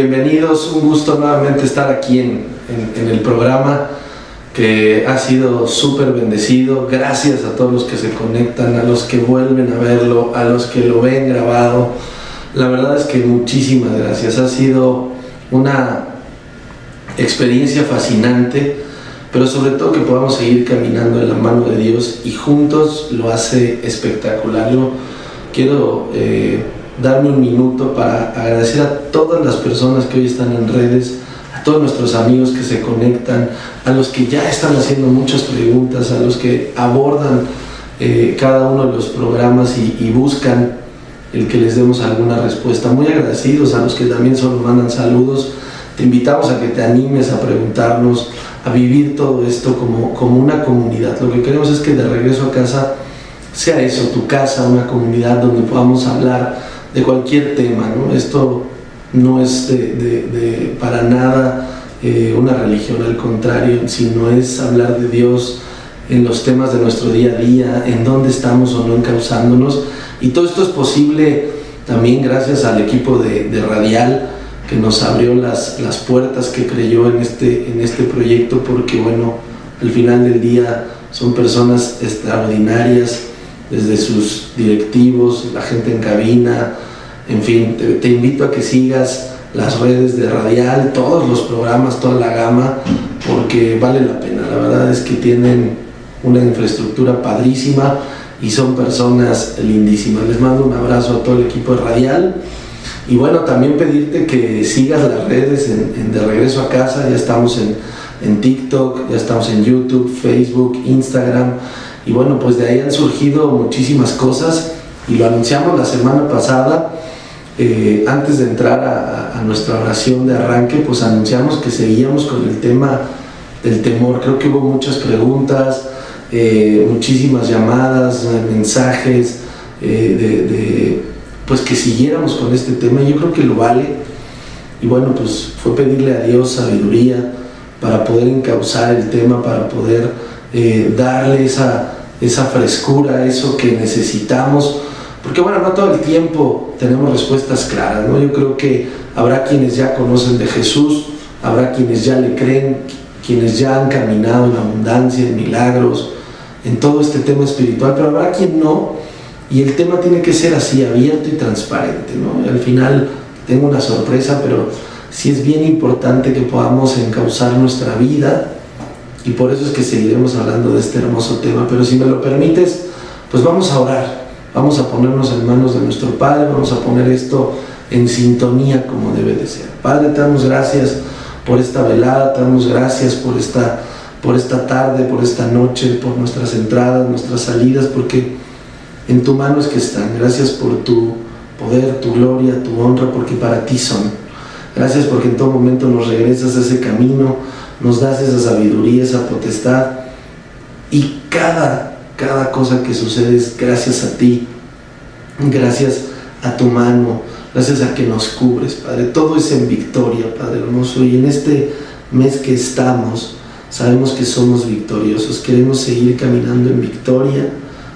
Bienvenidos, un gusto nuevamente estar aquí en, en, el programa que ha sido súper bendecido. Gracias a todos los que se conectan, a los que vuelven a verlo, a los que lo ven grabado. La verdad es que muchísimas gracias. Ha sido una experiencia fascinante, pero sobre todo que podamos seguir caminando en la mano de Dios y juntos lo hace espectacular. Yo quiero eh, darme un minuto para agradecer a todas las personas que hoy están en redes, a todos nuestros amigos que se conectan, a los que ya están haciendo muchas preguntas, a los que abordan eh, cada uno de los programas y, buscan el que les demos alguna respuesta. Muy agradecidos a los que también solo mandan saludos. Te invitamos a que te animes a preguntarnos, a vivir todo esto como, como una comunidad. Lo que queremos es que de regreso a casa sea eso, tu casa, una comunidad donde podamos hablar de cualquier tema. ¿no? Esto no es de, para nada eh, una religión, al contrario, sino es hablar de Dios en los temas de nuestro día a día, en dónde estamos o no encauzándonos. Y todo esto es posible también gracias al equipo de, Radial que nos abrió las, las, puertas, que creyó en este, en este proyecto, porque bueno, al final del día son personas extraordinarias, desde sus directivos, la gente en cabina, en fin, te, invito a que sigas las redes de Radial, todos los programas, toda la gama, porque vale la pena. La verdad es que tienen una infraestructura padrísima y son personas lindísimas. Les mando un abrazo a todo el equipo de Radial. Y bueno, también pedirte que sigas las redes De Regreso a Casa. Ya estamos en, en TikTok, ya estamos en YouTube, Facebook, Instagram. Y bueno, pues de ahí han surgido muchísimas cosas y lo anunciamos la semana pasada. Eh, antes de entrar a, nuestra oración de arranque, pues anunciamos que seguíamos con el tema del temor. Creo que hubo muchas preguntas, eh, muchísimas llamadas, mensajes, eh, de, pues que siguiéramos con este tema. Yo creo que lo vale. Y bueno, pues fue pedirle a Dios sabiduría para poder encauzar el tema, para poder darle esa esa frescura, eso que necesitamos. Porque bueno, no todo el tiempo tenemos respuestas claras, ¿no? Yo creo que habrá quienes ya conocen de Jesús, habrá quienes ya le creen, quienes ya han caminado en abundancia, en milagros, en todo este tema espiritual, pero habrá quien no, y el tema tiene que ser así, abierto y transparente, ¿no? Y al final tengo una sorpresa, pero sí es bien importante que podamos encauzar nuestra vida y por eso es que seguiremos hablando de este hermoso tema. Pero si me lo permites, pues vamos a orar, vamos a ponernos en manos de nuestro Padre, vamos a poner esto en sintonía como debe de ser. Padre, te damos gracias por esta velada, te damos gracias por esta, por esta tarde, por esta noche, por nuestras entradas, nuestras salidas, porque en tu mano es que están. Gracias por tu poder, tu gloria, tu honra, porque para ti son. Gracias porque en todo momento nos regresas a ese camino nos das esa sabiduría, esa potestad y cada, cada cosa que sucede es gracias a ti, gracias a tu mano, gracias a que nos cubres, Padre. Todo es en victoria, Padre hermoso. Y en este mes que estamos, sabemos que somos victoriosos. Queremos seguir caminando en victoria,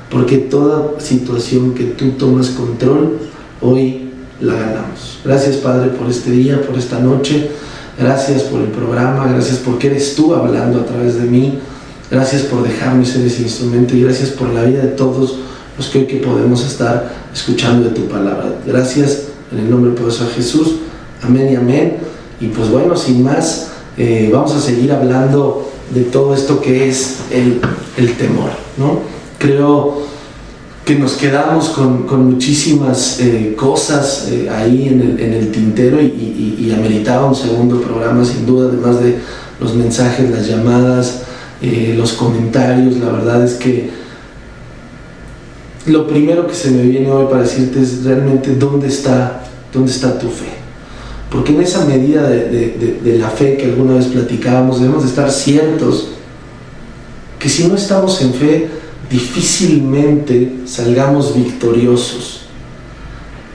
porque toda situación que tú tomas control, hoy la ganamos. Gracias, Padre, por este día, por esta noche. Gracias por el programa, gracias porque eres tú hablando a través de mí. Gracias por dejarme ser ese instrumento y gracias por la vida de todos los que hoy podemos estar escuchando de tu palabra. Gracias en el nombre poderoso de Jesús. Amén y amén. Y pues bueno, sin más, eh, vamos a seguir hablando de todo esto que es el, el temor. ¿no? Creo que nos quedamos con, muchísimas eh, cosas eh, ahí en el, tintero y, ameritaba un segundo programa sin duda, además de los mensajes, las llamadas, eh, los comentarios, la verdad es que lo primero que se me viene hoy para decirte es realmente dónde está, dónde está tu fe. Porque en esa medida de, de la fe que alguna vez platicábamos, debemos de estar ciertos que si no estamos en fe, difícilmente salgamos victoriosos.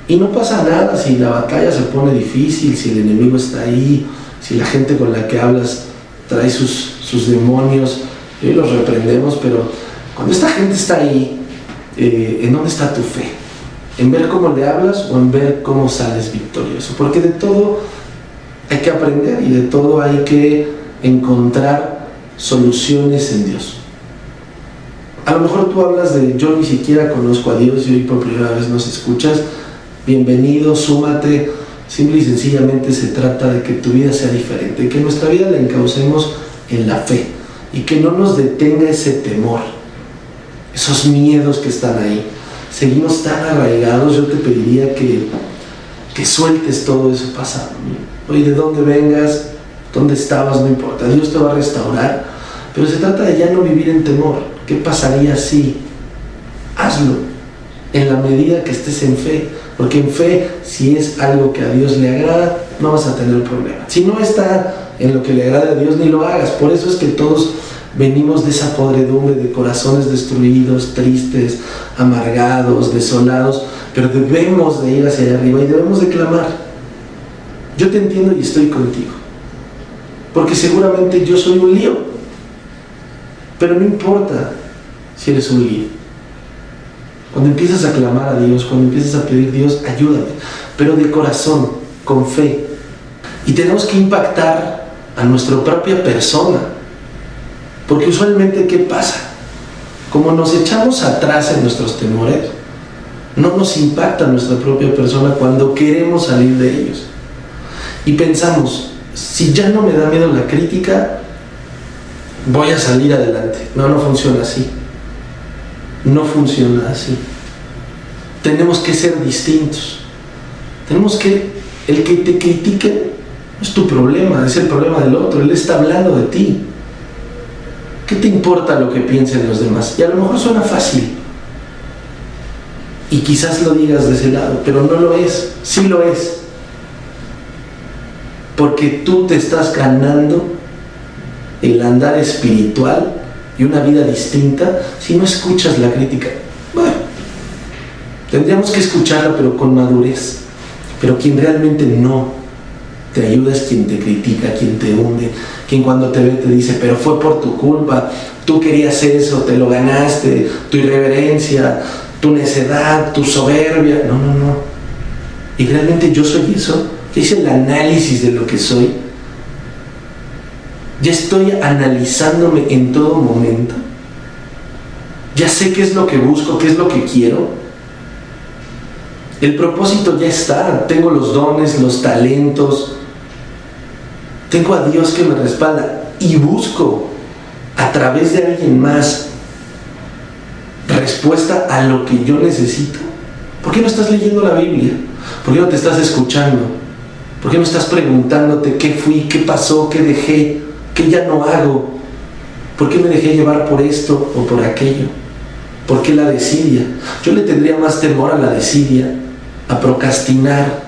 Y no pasa nada si la batalla se pone difícil, si el enemigo está ahí, si la gente con la que hablas trae sus, sus demonios, y los reprendemos, pero cuando esta gente está ahí, eh, ¿en dónde está tu fe? ¿En ver cómo le hablas o en ver cómo sales victorioso? Porque de todo hay que aprender y de todo hay que encontrar soluciones en Dios. A lo mejor tú hablas de yo ni siquiera conozco a Dios y hoy por primera vez nos escuchas. Bienvenido, súmate. Simple y sencillamente se trata de que tu vida sea diferente, que nuestra vida la encaucemos en la fe y que no nos detenga ese temor, esos miedos que están ahí. Seguimos tan arraigados, yo te pediría que, que sueltes todo eso pasado. Oye, de dónde vengas, dónde estabas, no importa, Dios te va a restaurar, pero se trata de ya no vivir en temor. ¿Qué pasaría si? Hazlo en la medida que estés en fe, porque en fe, si es algo que a Dios le agrada, no vas a tener problema. Si no está en lo que le agrada a Dios, ni lo hagas. Por eso es que todos venimos de esa podredumbre de corazones destruidos, tristes, amargados, desolados, pero debemos de ir hacia allá arriba y debemos de clamar. Yo te entiendo y estoy contigo, porque seguramente yo soy un lío, pero no importa si eres un lío. Cuando empiezas a clamar a Dios, cuando empiezas a pedir Dios, ayúdame, pero de corazón, con fe. Y tenemos que impactar a nuestra propia persona. Porque usualmente, ¿qué pasa? Como nos echamos atrás en nuestros temores, no nos impacta nuestra propia persona cuando queremos salir de ellos. Y pensamos, si ya no me da miedo la crítica, voy a salir adelante. No, no funciona así no funciona así. Tenemos que ser distintos. Tenemos que, el que te critique no es tu problema, es el problema del otro. Él está hablando de ti. ¿Qué te importa lo que piensen los demás? Y a lo mejor suena fácil. Y quizás lo digas de ese lado, pero no lo es. Sí lo es. Porque tú te estás ganando el andar espiritual y una vida distinta si no escuchas la crítica. Bueno, tendríamos que escucharla pero con madurez. Pero quien realmente no te ayuda es quien te critica, quien te hunde, quien cuando te ve te dice, pero fue por tu culpa, tú querías eso, te lo ganaste, tu irreverencia, tu necedad, tu soberbia. No, no, no. Y realmente yo soy eso. Hice el análisis de lo que soy ya estoy analizándome en todo momento. Ya sé qué es lo que busco, qué es lo que quiero. El propósito ya está. Tengo los dones, los talentos. Tengo a Dios que me respalda. Y busco a través de alguien más respuesta a lo que yo necesito. ¿Por qué no estás leyendo la Biblia? ¿Por qué no te estás escuchando? ¿Por qué no estás preguntándote qué fui, qué pasó, qué dejé? ¿Qué ya no hago? ¿Por qué me dejé llevar por esto o por aquello? ¿Por qué la desidia? Yo le tendría más temor a la desidia, a procrastinar,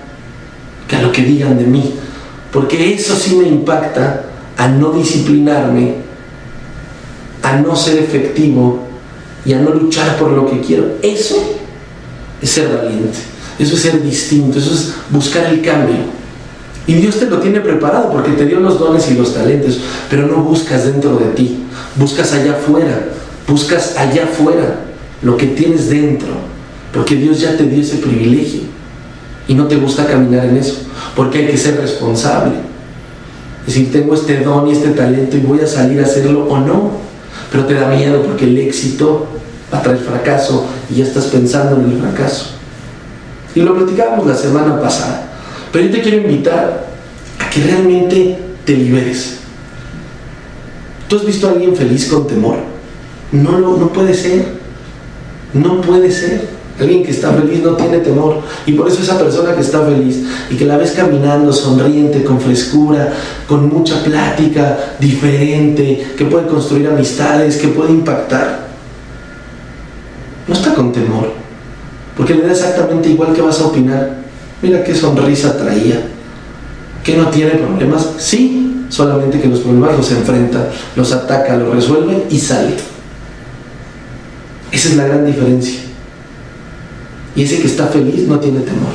que a lo que digan de mí. Porque eso sí me impacta a no disciplinarme, a no ser efectivo y a no luchar por lo que quiero. Eso es ser valiente, eso es ser distinto, eso es buscar el cambio. Y Dios te lo tiene preparado porque te dio los dones y los talentos, pero no buscas dentro de ti, buscas allá afuera, buscas allá afuera lo que tienes dentro, porque Dios ya te dio ese privilegio y no te gusta caminar en eso, porque hay que ser responsable. Es decir, tengo este don y este talento y voy a salir a hacerlo o no, pero te da miedo porque el éxito va a traer fracaso y ya estás pensando en el fracaso. Y lo platicábamos la semana pasada. Pero yo te quiero invitar a que realmente te liberes. ¿Tú has visto a alguien feliz con temor? No, no, no puede ser. No puede ser. Alguien que está feliz no tiene temor. Y por eso esa persona que está feliz y que la ves caminando sonriente, con frescura, con mucha plática, diferente, que puede construir amistades, que puede impactar, no está con temor. Porque le da exactamente igual que vas a opinar. Mira qué sonrisa traía. ¿Que no tiene problemas? Sí, solamente que los problemas los enfrenta, los ataca, los resuelve y sale. Esa es la gran diferencia. Y ese que está feliz no tiene temor.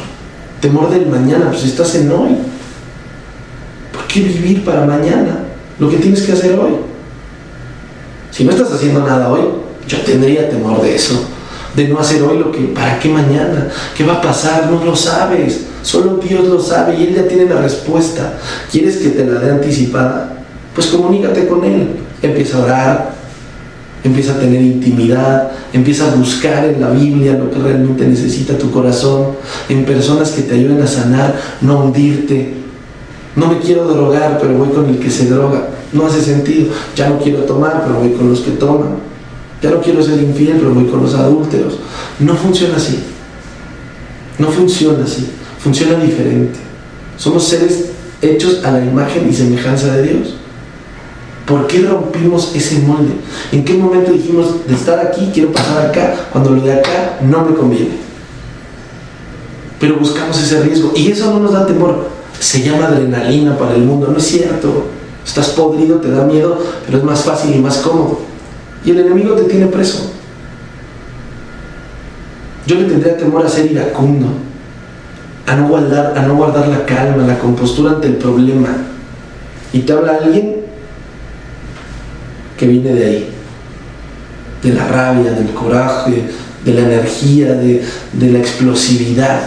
Temor del mañana, pues estás en hoy. ¿Por qué vivir para mañana? Lo que tienes que hacer hoy. Si no estás haciendo nada hoy, yo tendría temor de eso. De no hacer hoy lo que, ¿para qué mañana? ¿Qué va a pasar? No lo sabes. Solo Dios lo sabe y Él ya tiene la respuesta. ¿Quieres que te la dé anticipada? Pues comunícate con Él. Empieza a orar, empieza a tener intimidad, empieza a buscar en la Biblia lo que realmente necesita tu corazón, en personas que te ayuden a sanar, no hundirte. No me quiero drogar, pero voy con el que se droga. No hace sentido. Ya no quiero tomar, pero voy con los que toman. Ya no quiero ser infiel, pero voy con los adúlteros. No funciona así. No funciona así. Funciona diferente. Somos seres hechos a la imagen y semejanza de Dios. ¿Por qué rompimos ese molde? ¿En qué momento dijimos de estar aquí, quiero pasar acá, cuando lo de acá no me conviene? Pero buscamos ese riesgo y eso no nos da temor. Se llama adrenalina para el mundo, no es cierto. Estás podrido, te da miedo, pero es más fácil y más cómodo y el enemigo te tiene preso. Yo le tendría temor a ser iracundo, a no guardar, a no guardar la calma, la compostura ante el problema. Y te habla alguien que viene de ahí, de la rabia, del coraje, de la energía, de, de la explosividad.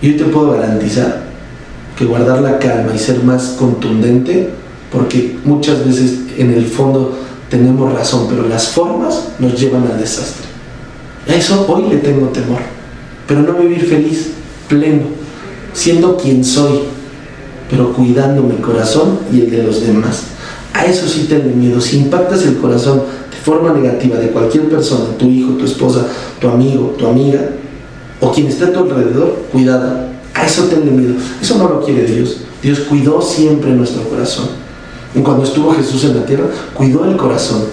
Yo te puedo garantizar que guardar la calma y ser más contundente, porque muchas veces en el fondo tenemos razón, pero las formas nos llevan al desastre. A eso hoy le tengo temor, pero no vivir feliz, pleno, siendo quien soy, pero cuidando mi corazón y el de los demás. A eso sí tengo miedo. Si impactas el corazón de forma negativa de cualquier persona, tu hijo, tu esposa, tu amigo, tu amiga, o quien está a tu alrededor, cuidado. A eso tengo miedo. Eso no lo quiere Dios. Dios cuidó siempre nuestro corazón. Cuando estuvo Jesús en la tierra, cuidó el corazón.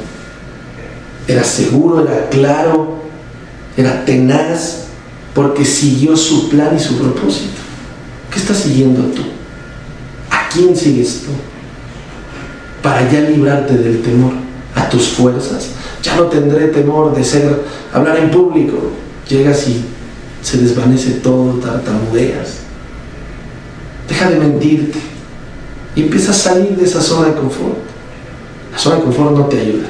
Era seguro, era claro, era tenaz, porque siguió su plan y su propósito. ¿Qué estás siguiendo tú? ¿A quién sigues tú? Para ya librarte del temor, a tus fuerzas. Ya no tendré temor de ser, hablar en público. Llegas y se desvanece todo, tartamudeas. Deja de mentirte y empieza a salir de esa zona de confort. La zona de confort no te ayuda.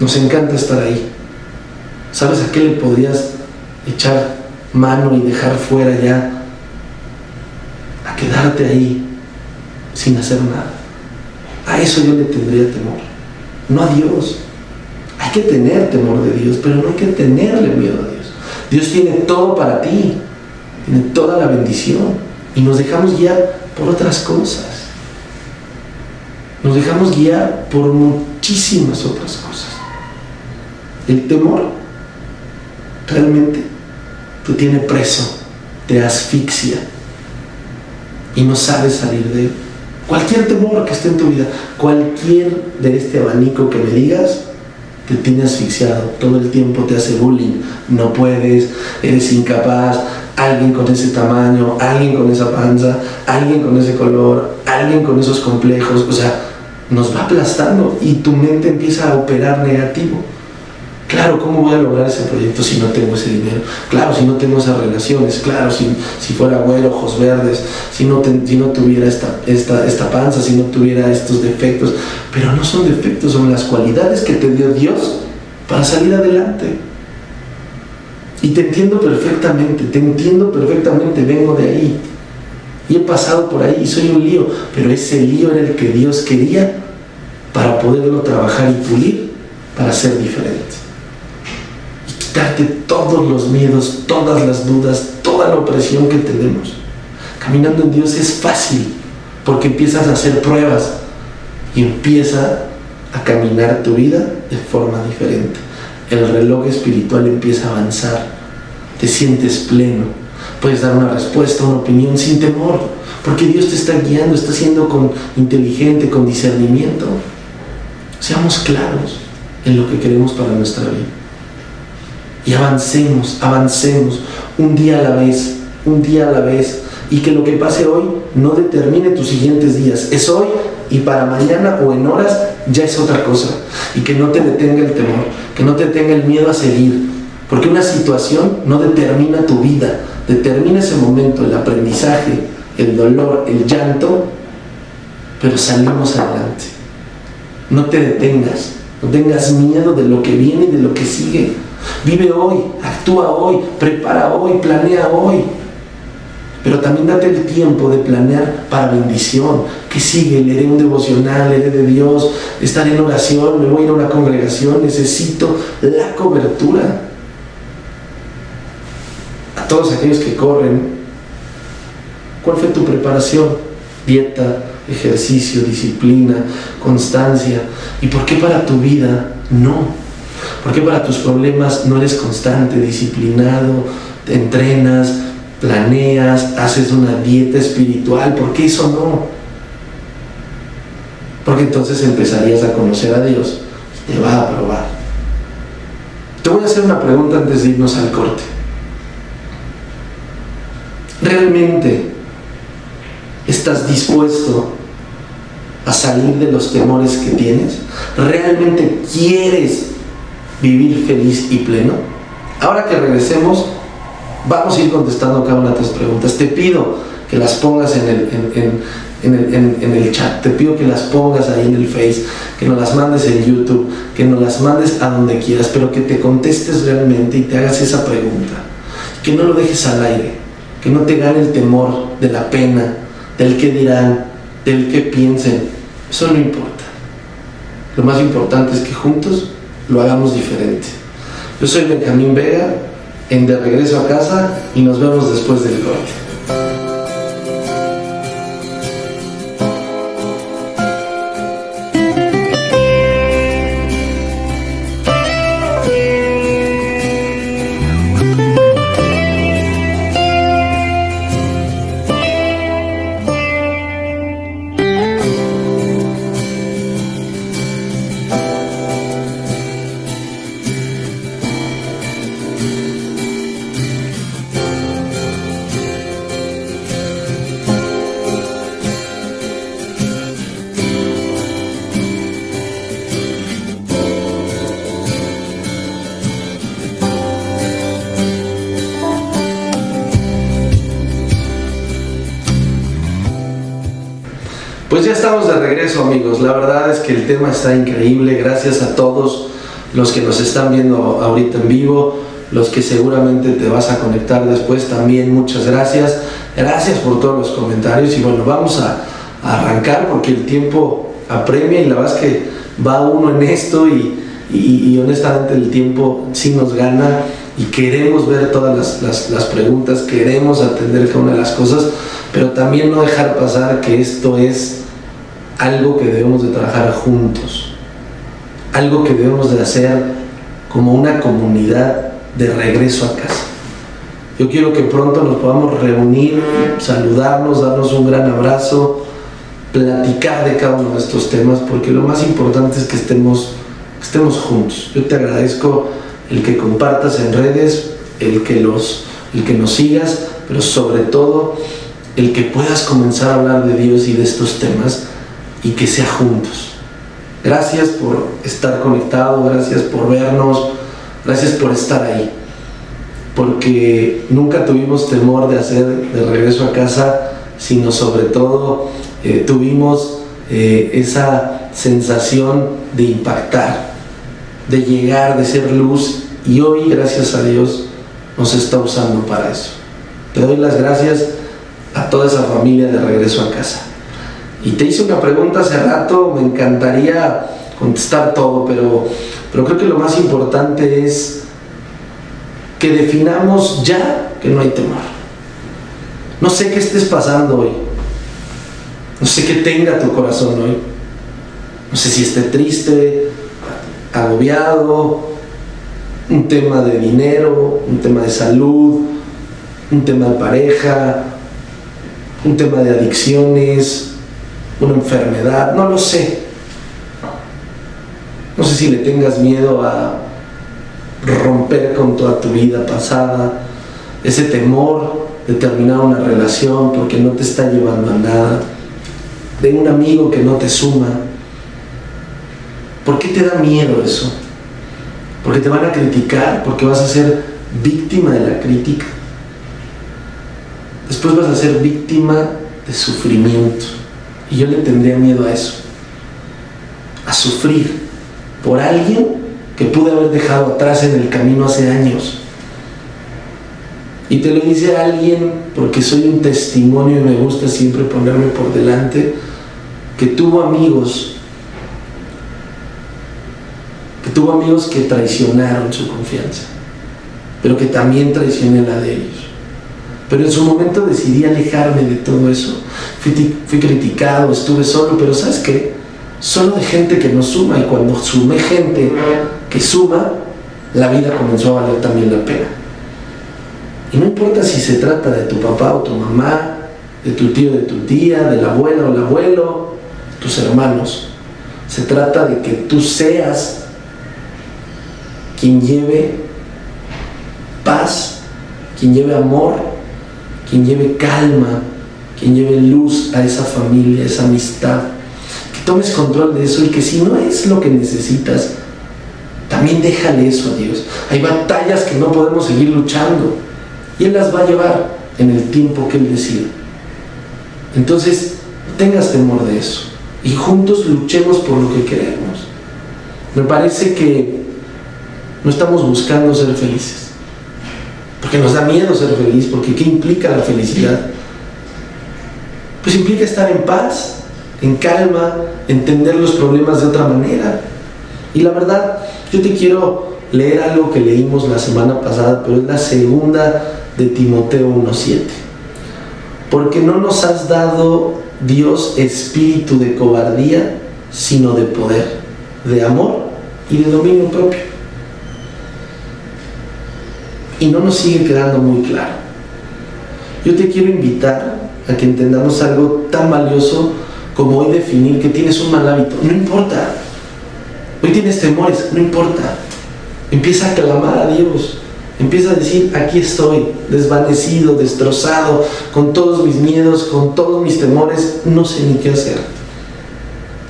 Nos encanta estar ahí. ¿Sabes a qué le podrías echar mano y dejar fuera ya? A quedarte ahí sin hacer nada. A eso yo le tendría temor. No a Dios. Hay que tener temor de Dios, pero no hay que tenerle miedo a Dios. Dios tiene todo para ti. Tiene toda la bendición. Y nos dejamos guiar por otras cosas. Nos dejamos guiar por muchísimas otras cosas. El temor realmente te tiene preso, te asfixia y no sabes salir de él. Cualquier temor que esté en tu vida, cualquier de este abanico que me digas, te tiene asfixiado, todo el tiempo te hace bullying, no puedes, eres incapaz, alguien con ese tamaño, alguien con esa panza, alguien con ese color, alguien con esos complejos, o sea, nos va aplastando y tu mente empieza a operar negativo. Claro, ¿cómo voy a lograr ese proyecto si no tengo ese dinero? Claro, si no tengo esas relaciones, claro, si, si fuera güero, ojos verdes, si no, si no tuviera esta, esta, esta panza, si no tuviera estos defectos. Pero no son defectos, son las cualidades que te dio Dios para salir adelante. Y te entiendo perfectamente, te entiendo perfectamente, vengo de ahí. Y he pasado por ahí y soy un lío, pero ese lío era el que Dios quería para poderlo trabajar y pulir para ser diferente. Y quitarte todos los miedos, todas las dudas, toda la opresión que tenemos. Caminando en Dios es fácil porque empiezas a hacer pruebas y empieza a caminar tu vida de forma diferente. El reloj espiritual empieza a avanzar te sientes pleno, puedes dar una respuesta, una opinión sin temor, porque Dios te está guiando, está siendo con, inteligente, con discernimiento. Seamos claros en lo que queremos para nuestra vida. Y avancemos, avancemos, un día a la vez, un día a la vez, y que lo que pase hoy no determine tus siguientes días. Es hoy y para mañana o en horas ya es otra cosa. Y que no te detenga el temor, que no te detenga el miedo a seguir, porque una situación no determina tu vida, determina ese momento, el aprendizaje, el dolor, el llanto, pero salimos adelante. No te detengas, no tengas miedo de lo que viene y de lo que sigue, Vive hoy, actúa hoy, prepara hoy, planea hoy. Pero también date el tiempo de planear para bendición. ¿Qué sigue? Leeré un devocional, leeré de Dios, estaré en oración, me voy a ir a una congregación, necesito la cobertura. A todos aquellos que corren, ¿cuál fue tu preparación? Dieta, ejercicio, disciplina, constancia. ¿Y por qué para tu vida no? ¿Por qué para tus problemas no eres constante, disciplinado, te entrenas, planeas, haces una dieta espiritual? ¿Por qué eso no? Porque entonces empezarías a conocer a Dios te va a probar. Te voy a hacer una pregunta antes de irnos al corte. ¿Realmente estás dispuesto a salir de los temores que tienes? ¿Realmente quieres vivir feliz y pleno? Ahora que regresemos, vamos a ir contestando cada una de tus preguntas. Te pido que las pongas en el, en, el, chat, te pido que las pongas ahí en el Face, que nos las mandes en YouTube, que nos las mandes a donde quieras, pero que te contestes realmente y te hagas esa pregunta. Que no lo dejes al aire, que no te gane el temor de la pena, del que dirán, del que piensen. Eso no importa. Lo más importante es que juntos lo hagamos diferente. Yo soy Benjamín Vega, en De Regreso a Casa, y nos vemos después del corte. Que el tema está increíble, gracias a todos los que nos están viendo ahorita en vivo, los que seguramente te vas a conectar después también, muchas gracias, gracias por todos los comentarios. Y bueno, vamos a, arrancar porque el tiempo apremia y la verdad es que va uno en esto y, honestamente el tiempo sí nos gana y queremos ver todas las, las preguntas, queremos atender cada una de las cosas, pero también no dejar pasar que esto es algo que debemos de trabajar juntos, algo que debemos de hacer como una comunidad de regreso a casa. Yo quiero que pronto nos podamos reunir, saludarnos, darnos un gran abrazo, platicar de cada uno de estos temas, porque lo más importante es que estemos, estemos juntos. Yo te agradezco el que compartas en redes, el que, los, el que nos sigas, pero sobre todo el que puedas comenzar a hablar de Dios y de estos temas y que sea juntos. Gracias por estar conectado, gracias por vernos, gracias por estar ahí. Porque nunca tuvimos temor de hacer de regreso a casa, sino sobre todo eh, tuvimos eh, esa sensación de impactar, de llegar, de ser luz y hoy, gracias a Dios, nos está usando para eso. Te doy las gracias a toda esa familia de regreso a casa. Y te hice una pregunta hace rato, me encantaría contestar todo, pero, pero creo que lo más importante es que definamos ya que no hay temor. No sé qué estés pasando hoy. No sé qué tenga tu corazón hoy. No sé si esté triste, agobiado, un tema de dinero, un tema de salud, un tema de pareja, un tema de adicciones, una enfermedad, no lo sé. No sé si le tengas miedo a romper con toda tu vida pasada, ese temor de terminar una relación porque no te está llevando a nada, de un amigo que no te suma. ¿Por qué te da miedo eso? Porque te van a criticar, porque vas a ser víctima de la crítica. Después vas a ser víctima de sufrimiento. Y yo le tendría miedo a eso, a sufrir por alguien que pude haber dejado atrás en el camino hace años. Y te lo dice alguien porque soy un testimonio y me gusta siempre ponerme por delante, que tuvo amigos, que tuvo amigos que traicionaron su confianza, pero que también traicioné la de ellos. Pero en su momento decidí alejarme de todo eso. Fui, criticado, estuve solo, pero ¿sabes qué? Solo de gente que no suma y cuando sumé gente que suma, la vida comenzó a valer también la pena. Y no importa si se trata de tu papá o tu mamá, de tu tío, de tu tía, de la abuela o el abuelo, tus hermanos. Se trata de que tú seas quien lleve paz, quien lleve amor, quien lleve calma, quien lleve luz a esa familia, esa amistad. Que tomes control de eso y que si no es lo que necesitas, también déjale eso a Dios. Hay batallas que no podemos seguir luchando y Él las va a llevar en el tiempo que Él decida. Entonces, tengas temor de eso y juntos luchemos por lo que queremos. Me parece que no estamos buscando ser felices, porque nos da miedo ser feliz, porque ¿qué implica la felicidad? Pues implica estar en paz, en calma, entender los problemas de otra manera. Y la verdad, yo te quiero leer algo que leímos la semana pasada, pero es la segunda de Timoteo 1.7. Porque no nos has dado Dios espíritu de cobardía, sino de poder, de amor y de dominio propio. Y no nos sigue quedando muy claro. Yo te quiero invitar a que entendamos algo tan valioso como hoy definir que tienes un mal hábito. No importa. Hoy tienes temores, no importa. Empieza a clamar a Dios. Empieza a decir, aquí estoy, desvanecido, destrozado, con todos mis miedos, con todos mis temores, no sé ni qué hacer.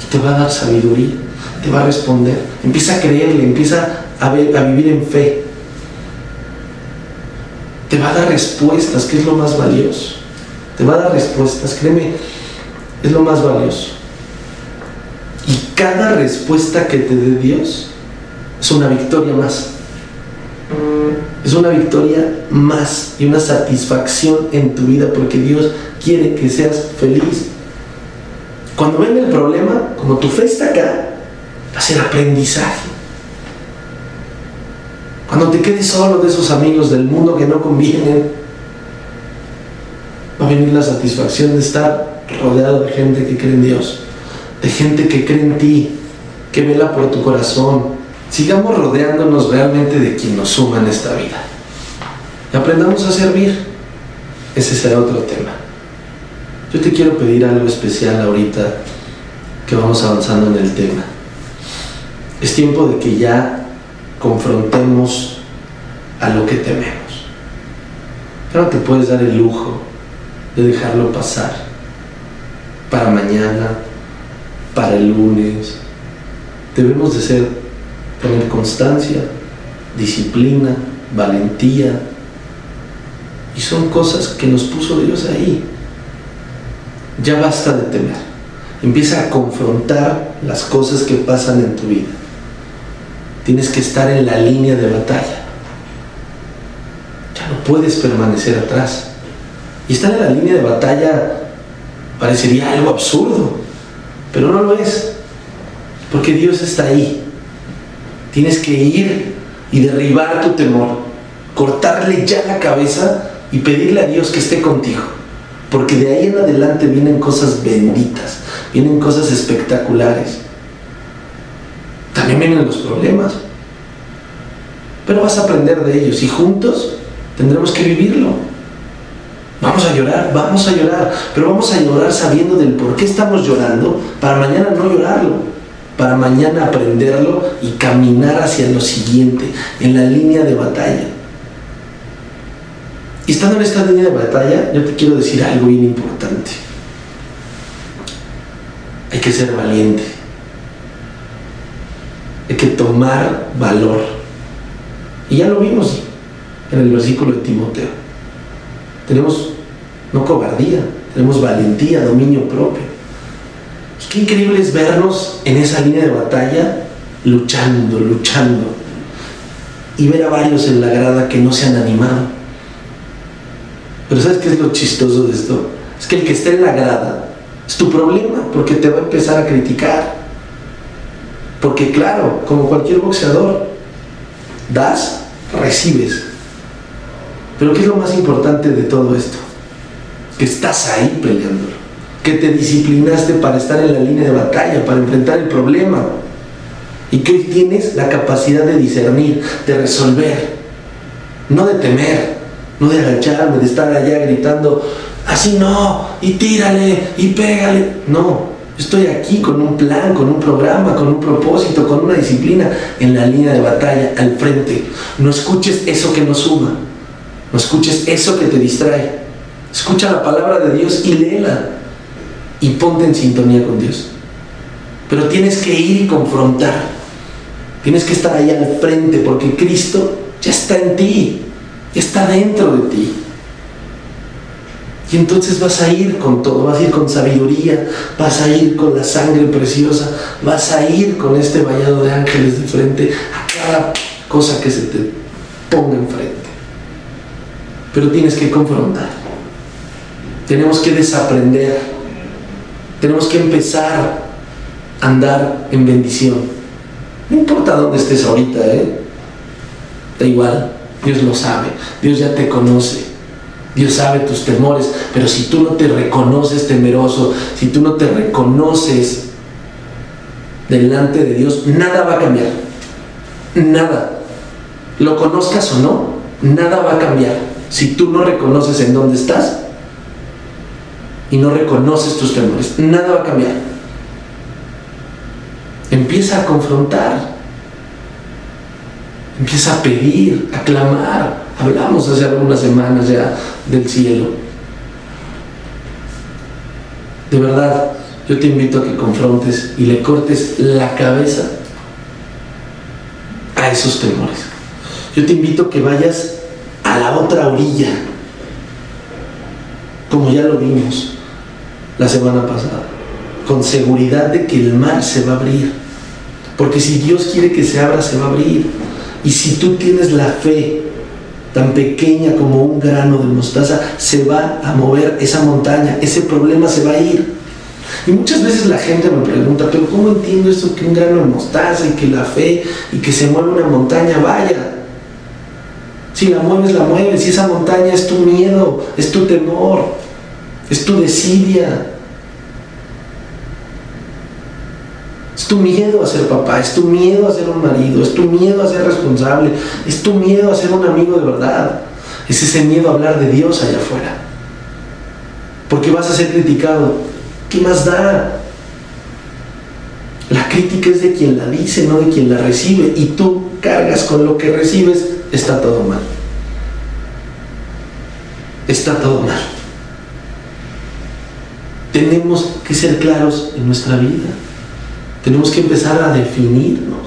Y te va a dar sabiduría, te va a responder. Empieza a creerle, empieza a, ver, a vivir en fe. Te va a dar respuestas, que es lo más valioso. Te va a dar respuestas, créeme, es lo más valioso. Y cada respuesta que te dé Dios es una victoria más es una victoria más y una satisfacción en tu vida porque Dios quiere que seas feliz. Cuando venga el problema, como tu fe está acá, va a aprendizaje. Cuando te quedes solo de esos amigos del mundo que no convienen, a venir la satisfacción de estar rodeado de gente que cree en Dios, de gente que cree en ti, que vela por tu corazón, sigamos rodeándonos realmente de quien nos suma en esta vida. Y aprendamos a servir. Ese será otro tema. Yo te quiero pedir algo especial ahorita que vamos avanzando en el tema. Es tiempo de que ya confrontemos a lo que tememos. Ya no te puedes dar el lujo de dejarlo pasar para mañana, para el lunes. Debemos de ser tener constancia, disciplina, valentía. Y son cosas que nos puso Dios ahí. Ya basta de temer. Empieza a confrontar las cosas que pasan en tu vida. Tienes que estar en la línea de batalla. Ya no puedes permanecer atrás. Y estar en la línea de batalla parecería algo absurdo, pero no lo es. Porque Dios está ahí Tienes que ir y derribar tu temor, cortarle ya la cabeza y pedirle a Dios que esté contigo. Porque de ahí en adelante vienen cosas benditas, vienen cosas espectaculares. También vienen los problemas. Pero vas a aprender de ellos y juntos tendremos que vivirlo. Vamos a llorar, vamos a llorar, pero vamos a llorar sabiendo del por qué estamos llorando para mañana no llorarlo para mañana aprenderlo y caminar hacia lo siguiente, en la línea de batalla. Y estando en esta línea de batalla, yo te quiero decir algo bien importante. Hay que ser valiente. Hay que tomar valor. Y ya lo vimos en el versículo de Timoteo. Tenemos no cobardía, tenemos valentía, dominio propio. Qué increíble es vernos en esa línea de batalla luchando, luchando. y ver a varios en la grada que no se han animado. Pero ¿sabes qué es lo chistoso de esto? Es que el que está en la grada es tu problema, porque te va a empezar a criticar. Porque claro, como cualquier boxeador, das, recibes. Pero ¿qué es lo más importante de todo esto? Que estás ahí peleando, que te disciplinaste para estar en la línea de batalla, para enfrentar el problema y que hoy tienes la capacidad de discernir, de resolver, no de temer, no de agacharme, de estar allá gritando, así no, y tírale, y pégale. No, estoy aquí con un plan, con un programa, con un propósito, con una disciplina en la línea de batalla, al frente. No escuches eso que no suma, no escuches eso que te distrae. Escucha la palabra de Dios y léela y ponte en sintonía con Dios. Pero tienes que ir y confrontar. Tienes que estar ahí al frente porque Cristo ya está en ti, ya está dentro de ti. Y entonces vas a ir con todo, vas a ir con sabiduría, vas a ir con la sangre preciosa, vas a ir con este vallado de ángeles de frente a cada cosa que se te ponga enfrente. Pero tienes que confrontar. Tenemos que desaprender. Tenemos que empezar a andar en bendición. No importa dónde estés ahorita, ¿eh? Da igual, Dios lo sabe, Dios ya te conoce, Dios sabe tus temores, pero si tú no te reconoces temeroso, si tú no te reconoces delante de Dios, nada va a cambiar, nada. Lo conozcas o no, nada va a cambiar. Si tú no reconoces en dónde estás y no reconoces tus temores, nada va a cambiar. Empieza a confrontar. Empieza a pedir, a clamar. Hablamos hace algunas semanas ya del cielo. De verdad, yo te invito a que confrontes y le cortes la cabeza a esos temores. Yo te invito a que vayas a la otra orilla, como ya lo vimos la semana pasada, con seguridad de que el mar se va a abrir porque si Dios quiere que se abra, se va a abrir. Y si tú tienes la fe tan pequeña como un grano de mostaza, se va a mover esa montaña, ese problema se va a ir. Y muchas veces la gente me pregunta, pero ¿cómo entiendo esto que un grano de mostaza y que la fe y que se mueve una montaña vaya? Si la mueves, la mueves. Si esa montaña es tu miedo, es tu temor, es tu desidia, Es tu miedo a ser papá, es tu miedo a ser un marido, es tu miedo a ser responsable, es tu miedo a ser un amigo de verdad. Es ese miedo a hablar de Dios allá afuera. Porque vas a ser criticado. ¿Qué más da? La crítica es de quien la dice, no de quien la recibe. Y tú cargas con lo que recibes, está todo mal. Está todo mal. Tenemos que ser claros en nuestra vida. Tenemos que empezar a definirnos.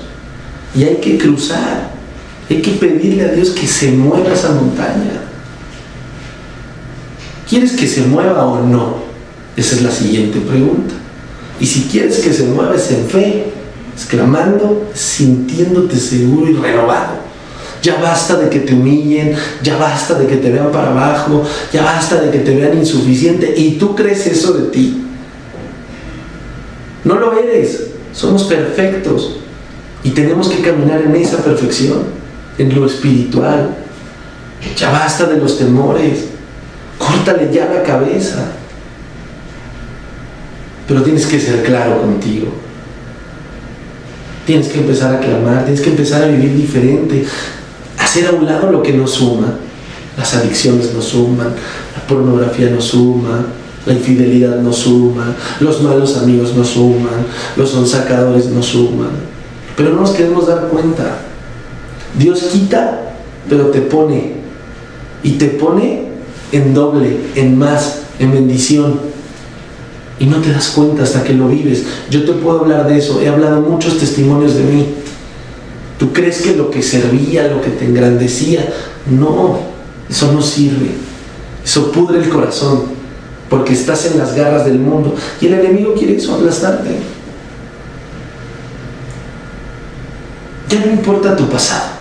Y hay que cruzar. Hay que pedirle a Dios que se mueva esa montaña. ¿Quieres que se mueva o no? Esa es la siguiente pregunta. Y si quieres que se mueva es en fe, exclamando, sintiéndote seguro y renovado. Ya basta de que te humillen, ya basta de que te vean para abajo, ya basta de que te vean insuficiente y tú crees eso de ti. No lo eres. Somos perfectos y tenemos que caminar en esa perfección, en lo espiritual. Ya basta de los temores, córtale ya la cabeza. Pero tienes que ser claro contigo. Tienes que empezar a clamar, tienes que empezar a vivir diferente, hacer a un lado lo que no suma. Las adicciones no suman, la pornografía no suma, la infidelidad no suma, los malos amigos no suman, los sonsacadores no suman. Pero no nos queremos dar cuenta. Dios quita, pero te pone. Y te pone en doble, en más, en bendición. Y no te das cuenta hasta que lo vives. Yo te puedo hablar de eso. He hablado muchos testimonios de mí. ¿Tú crees que lo que servía, lo que te engrandecía? No, eso no sirve. Eso pudre el corazón porque estás en las garras del mundo. Y el enemigo quiere eso, aplastarte. Ya no importa tu pasado,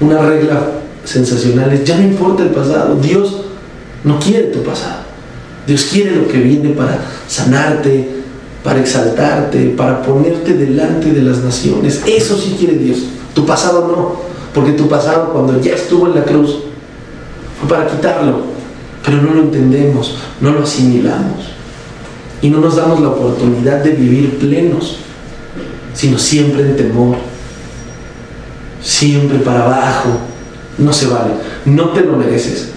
una regla sensacional es, ya no importa el pasado, Dios no quiere tu pasado. Dios quiere lo que viene para sanarte, para exaltarte, para ponerte delante de las naciones. Eso sí quiere Dios. Tu pasado no, porque tu pasado cuando ya estuvo en la cruz fue para quitarlo, pero no lo entendemos, no lo asimilamos y no nos damos la oportunidad de vivir plenos, sino siempre en temor, siempre para abajo. No se vale, no te lo mereces.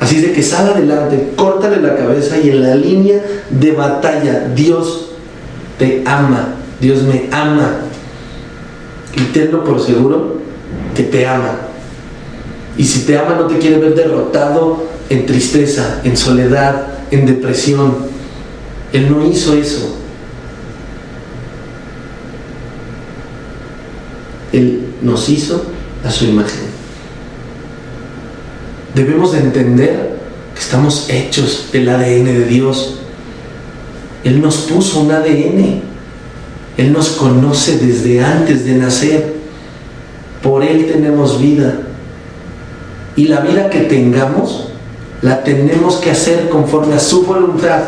Así es de que sal adelante, córtale la cabeza y en la línea de batalla Dios te ama, Dios me ama. Y tenlo por seguro que te ama. Y si te ama no te quiere ver derrotado en tristeza, en soledad, en depresión. Él no hizo eso. Él nos hizo a su imagen. Debemos de entender que estamos hechos del ADN de Dios. Él nos puso un ADN. Él nos conoce desde antes de nacer. Por Él tenemos vida. Y la vida que tengamos, la tenemos que hacer conforme a su voluntad.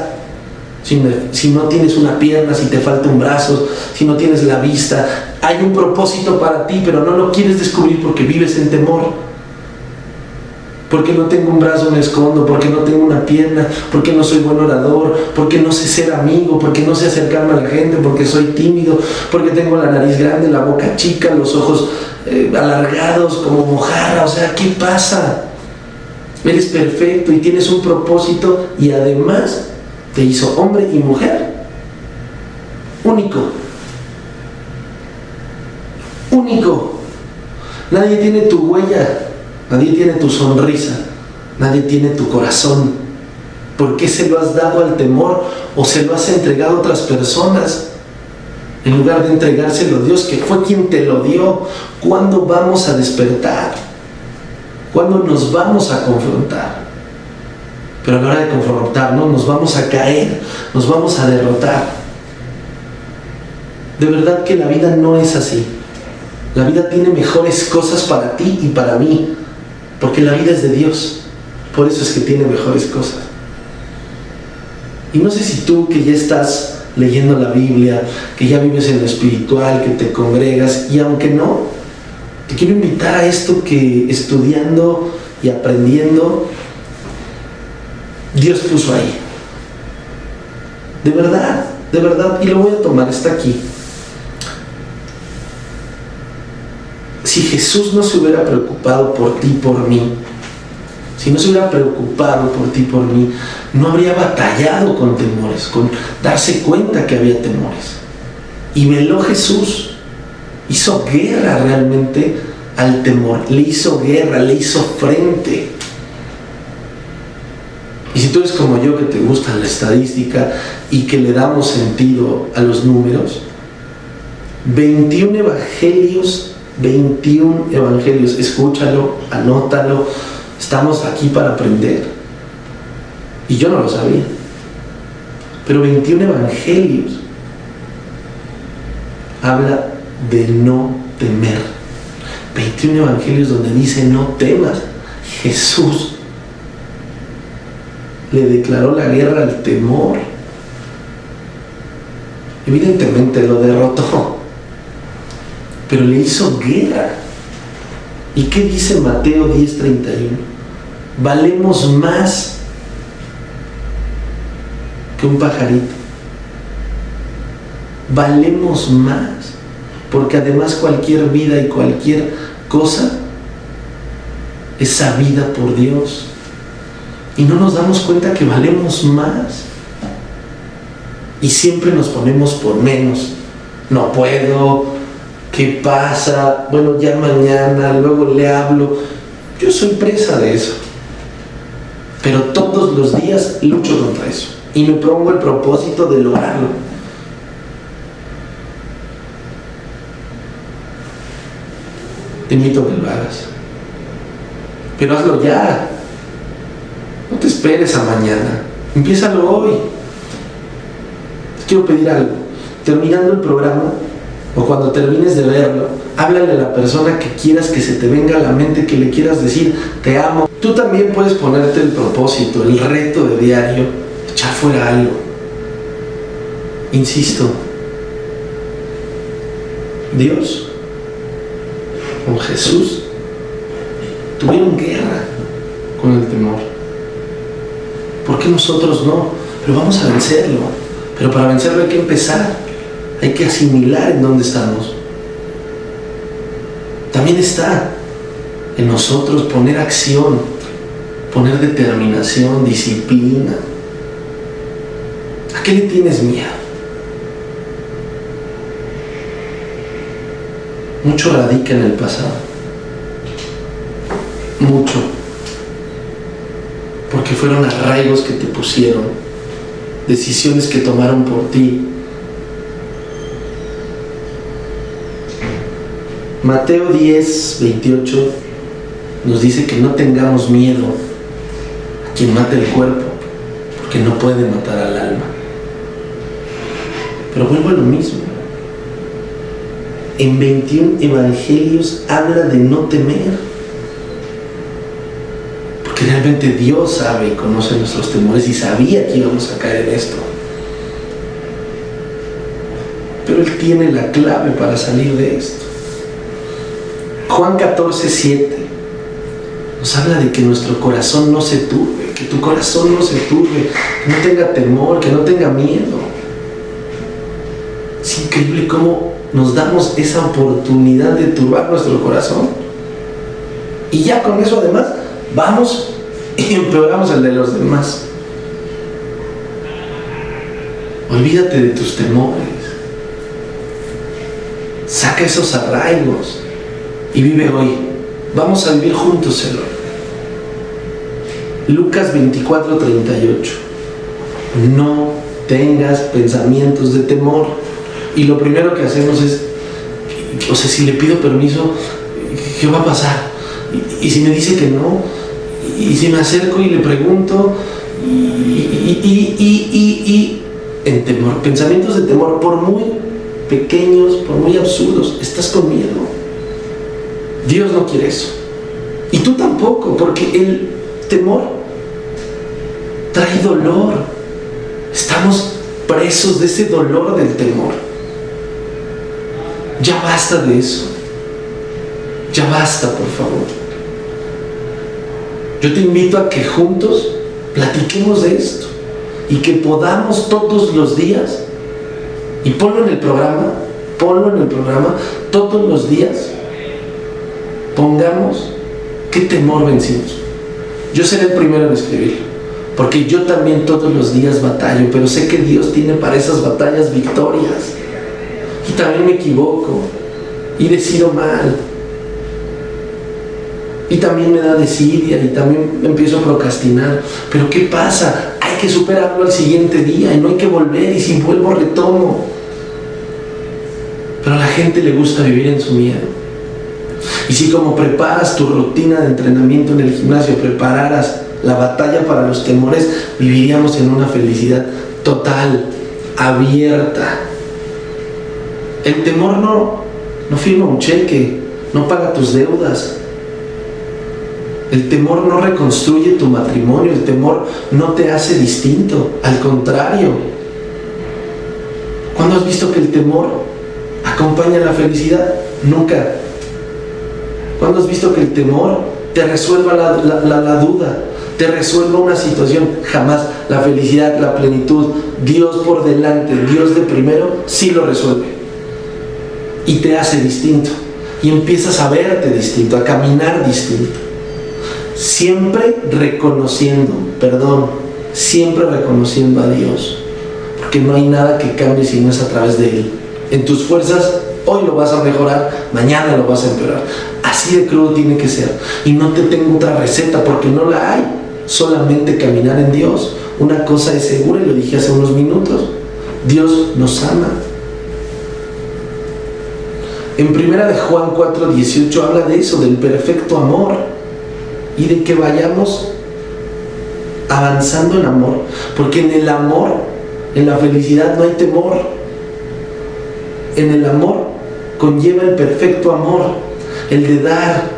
Si si no, tienes una pierna, si te falta un brazo, si no tienes la vista, hay un propósito para ti, pero no lo quieres descubrir porque vives en temor. Porque no tengo un brazo me escondo, porque no tengo una pierna, porque no soy buen orador, porque no sé ser amigo, porque no sé acercarme a la gente, porque soy tímido, porque tengo la nariz grande, la boca chica, los ojos eh, alargados como mojarra. O sea, ¿qué pasa? Eres perfecto y tienes un propósito y además te hizo hombre y mujer. Único. Único. Nadie tiene tu huella, nadie tiene tu sonrisa, nadie tiene tu corazón. ¿Por qué se lo has dado al temor o se lo has entregado a otras personas? En lugar de entregárselo a Dios, que fue quien te lo dio, ¿cuándo vamos a despertar? ¿Cuándo nos vamos a confrontar? Pero a la hora de confrontarnos nos vamos a caer, nos vamos a derrotar. De verdad que la vida no es así. La vida tiene mejores cosas para ti y para mí, porque la vida es de Dios. Por eso es que tiene mejores cosas. Y no sé si tú que ya estás leyendo la Biblia, que ya vives en lo espiritual, que te congregas, y aunque no, te quiero invitar a esto que estudiando y aprendiendo, Dios puso ahí. De verdad, de verdad, y lo voy a tomar, está aquí. Si Jesús no se hubiera preocupado por ti, por mí, si no se hubiera preocupado por ti, por mí, no habría batallado con temores, con darse cuenta que había temores. Y veló Jesús, hizo guerra realmente al temor, le hizo guerra, le hizo frente. Y si tú eres como yo que te gusta la estadística y que le damos sentido a los números, 21 evangelios, 21 evangelios, escúchalo, anótalo, estamos aquí para aprender. Y yo no lo sabía. Pero 21 evangelios habla de no temer. 21 evangelios donde dice no temas. Jesús le declaró la guerra al temor. Evidentemente lo derrotó, pero le hizo guerra. ¿Y qué dice Mateo 10:31? Valemos más que un pajarito. Valemos más, porque además cualquier vida y cualquier cosa es sabida por Dios y no nos damos cuenta que valemos más. Y siempre nos ponemos por menos. No puedo, ¿qué pasa? Bueno, ya mañana, luego le hablo. Yo soy presa de eso. Pero todos los días lucho contra eso. Y me pongo el propósito de lograrlo. Te invito a que lo hagas. Pero hazlo ya. No te esperes a mañana. Empiézalo hoy. Te quiero pedir algo. Terminando el programa, o cuando termines de verlo, Háblale a la persona que quieras que se te venga a la mente, que le quieras decir, te amo. Tú también puedes ponerte el propósito, el reto de diario, echar fuera algo. Insisto, Dios con Jesús tuvieron guerra con el temor. ¿Por qué nosotros no? Pero vamos a vencerlo. Pero para vencerlo hay que empezar. Hay que asimilar en dónde estamos. También está en nosotros poner acción, poner determinación, disciplina. ¿A qué le tienes miedo? Mucho radica en el pasado. Mucho. Porque fueron arraigos que te pusieron, decisiones que tomaron por ti. Mateo 10, 28 nos dice que no tengamos miedo a quien mate el cuerpo, porque no puede matar al alma. Pero vuelvo a lo mismo en 21 evangelios habla de no temer. Porque realmente Dios sabe y conoce nuestros temores y sabía que íbamos a caer en esto. Pero Él tiene la clave para salir de esto. Juan 14, 7 nos habla de que nuestro corazón no se turbe, que tu corazón no se turbe, que no tenga temor, que no tenga miedo. Es increíble cómo nos damos esa oportunidad de turbar nuestro corazón. Y ya con eso además vamos y empeoramos el de los demás. Olvídate de tus temores. Saca esos arraigos y vive hoy. Vamos a vivir juntos, Señor. Lucas 24, 38. No tengas pensamientos de temor y lo primero que hacemos es, o sea, si le pido permiso, ¿qué va a pasar? Y, si me dice que no, y, si me acerco y le pregunto, y, y en temor, pensamientos de temor, por muy pequeños, por muy absurdos, estás con miedo. Dios no quiere eso. Y tú tampoco, porque el temor trae dolor. Estamos presos de ese dolor del temor. Ya basta de eso. Ya basta, por favor. Yo te invito a que juntos platiquemos de esto y que podamos todos los días, y ponlo en el programa, ponlo en el programa, todos los días, pongamos qué temor vencimos. Yo seré el primero en escribirlo, porque yo también todos los días batallo, pero sé que Dios tiene para esas batallas victorias y también me equivoco y decido mal. Y también me da desidia y también empiezo a procrastinar. Pero ¿qué pasa? Hay que superarlo al siguiente día y no hay que volver y si vuelvo retomo. Pero a la gente le gusta vivir en su miedo. Y si como preparas tu rutina de entrenamiento en el gimnasio, prepararas la batalla para los temores, viviríamos en una felicidad total, abierta, el temor no, no firma un cheque, no paga tus deudas. El temor no reconstruye tu matrimonio, el temor no te hace distinto, al contrario. ¿Cuándo has visto que el temor acompaña la felicidad? Nunca. ¿Cuándo has visto que el temor te resuelva la, duda, te resuelva una situación? Jamás. La felicidad, la plenitud, Dios por delante, Dios de primero, sí lo resuelve y te hace distinto. Y empiezas a verte distinto, a caminar distinto. Siempre reconociendo, perdón, siempre reconociendo a Dios. Porque no hay nada que cambie si no es a través de Él. En tus fuerzas, hoy lo vas a mejorar, mañana lo vas a empeorar. Así de crudo tiene que ser. Y no te tengo otra receta porque no la hay. Solamente caminar en Dios. Una cosa es segura y lo dije hace unos minutos. Dios nos ama en primera de Juan 4, 18 habla de eso, del perfecto amor y de que vayamos avanzando en amor, porque en el amor, en la felicidad no hay temor. En el amor conlleva el perfecto amor, el de dar,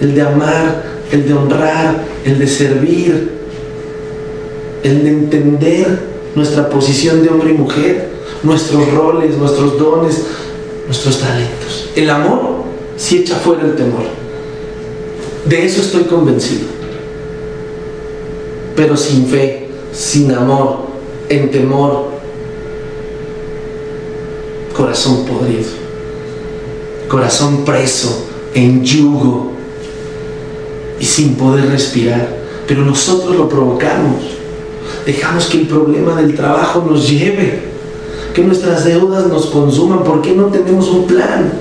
el de amar, el de honrar, el de servir, el de entender nuestra posición de hombre y mujer, nuestros roles, nuestros dones, nuestros talentos. El amor si echa fuera el temor. De eso estoy convencido. Pero sin fe, sin amor, en temor, corazón podrido, corazón preso, en yugo y sin poder respirar. Pero nosotros lo provocamos. Dejamos que el problema del trabajo nos lleve, que nuestras deudas nos consuman. ¿Por qué no tenemos un plan?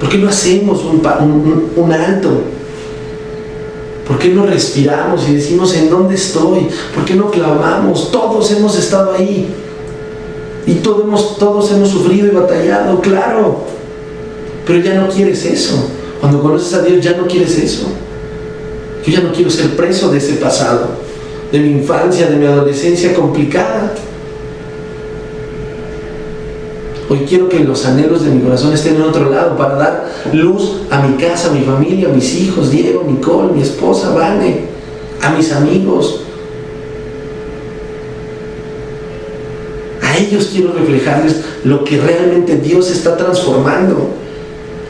¿Por qué no hacemos un, un alto? ¿Por qué no respiramos y decimos en dónde estoy? ¿Por qué no clamamos? Todos hemos estado ahí. Y todos hemos, todos hemos sufrido y batallado, claro. Pero ya no quieres eso. Cuando conoces a Dios ya no quieres eso. Yo ya no quiero ser preso de ese pasado, de mi infancia, de mi adolescencia complicada. Hoy quiero que los anhelos de mi corazón estén en otro lado para dar luz a mi casa, a mi familia, a mis hijos, Diego, Nicole, mi esposa, Vane, a mis amigos. A ellos quiero reflejarles lo que realmente Dios está transformando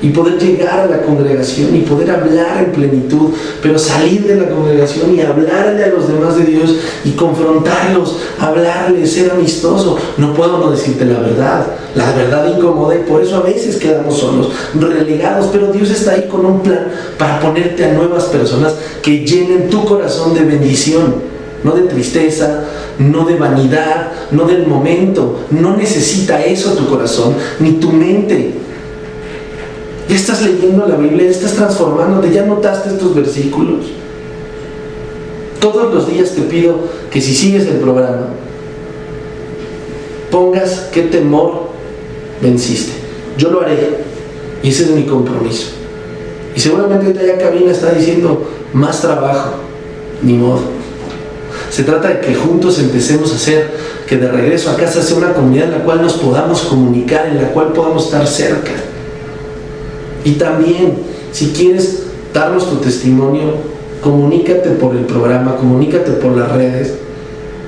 y poder llegar a la congregación y poder hablar en plenitud, pero salir de la congregación y hablarle a los demás de Dios y confrontarlos, hablarles, ser amistoso. No puedo no decirte la verdad. La verdad incomoda y por eso a veces quedamos solos, relegados, pero Dios está ahí con un plan para ponerte a nuevas personas que llenen tu corazón de bendición, no de tristeza, no de vanidad, no del momento. No necesita eso tu corazón, ni tu mente. Ya estás leyendo la Biblia, ya estás transformándote, ya notaste estos versículos. Todos los días te pido que si sigues el programa, pongas qué temor venciste. Yo lo haré. Y ese es mi compromiso. Y seguramente ahorita ya Cabina está diciendo más trabajo. Ni modo. Se trata de que juntos empecemos a hacer que de regreso a casa sea una comunidad en la cual nos podamos comunicar, en la cual podamos estar cerca. Y también, si quieres darnos tu testimonio, comunícate por el programa, comunícate por las redes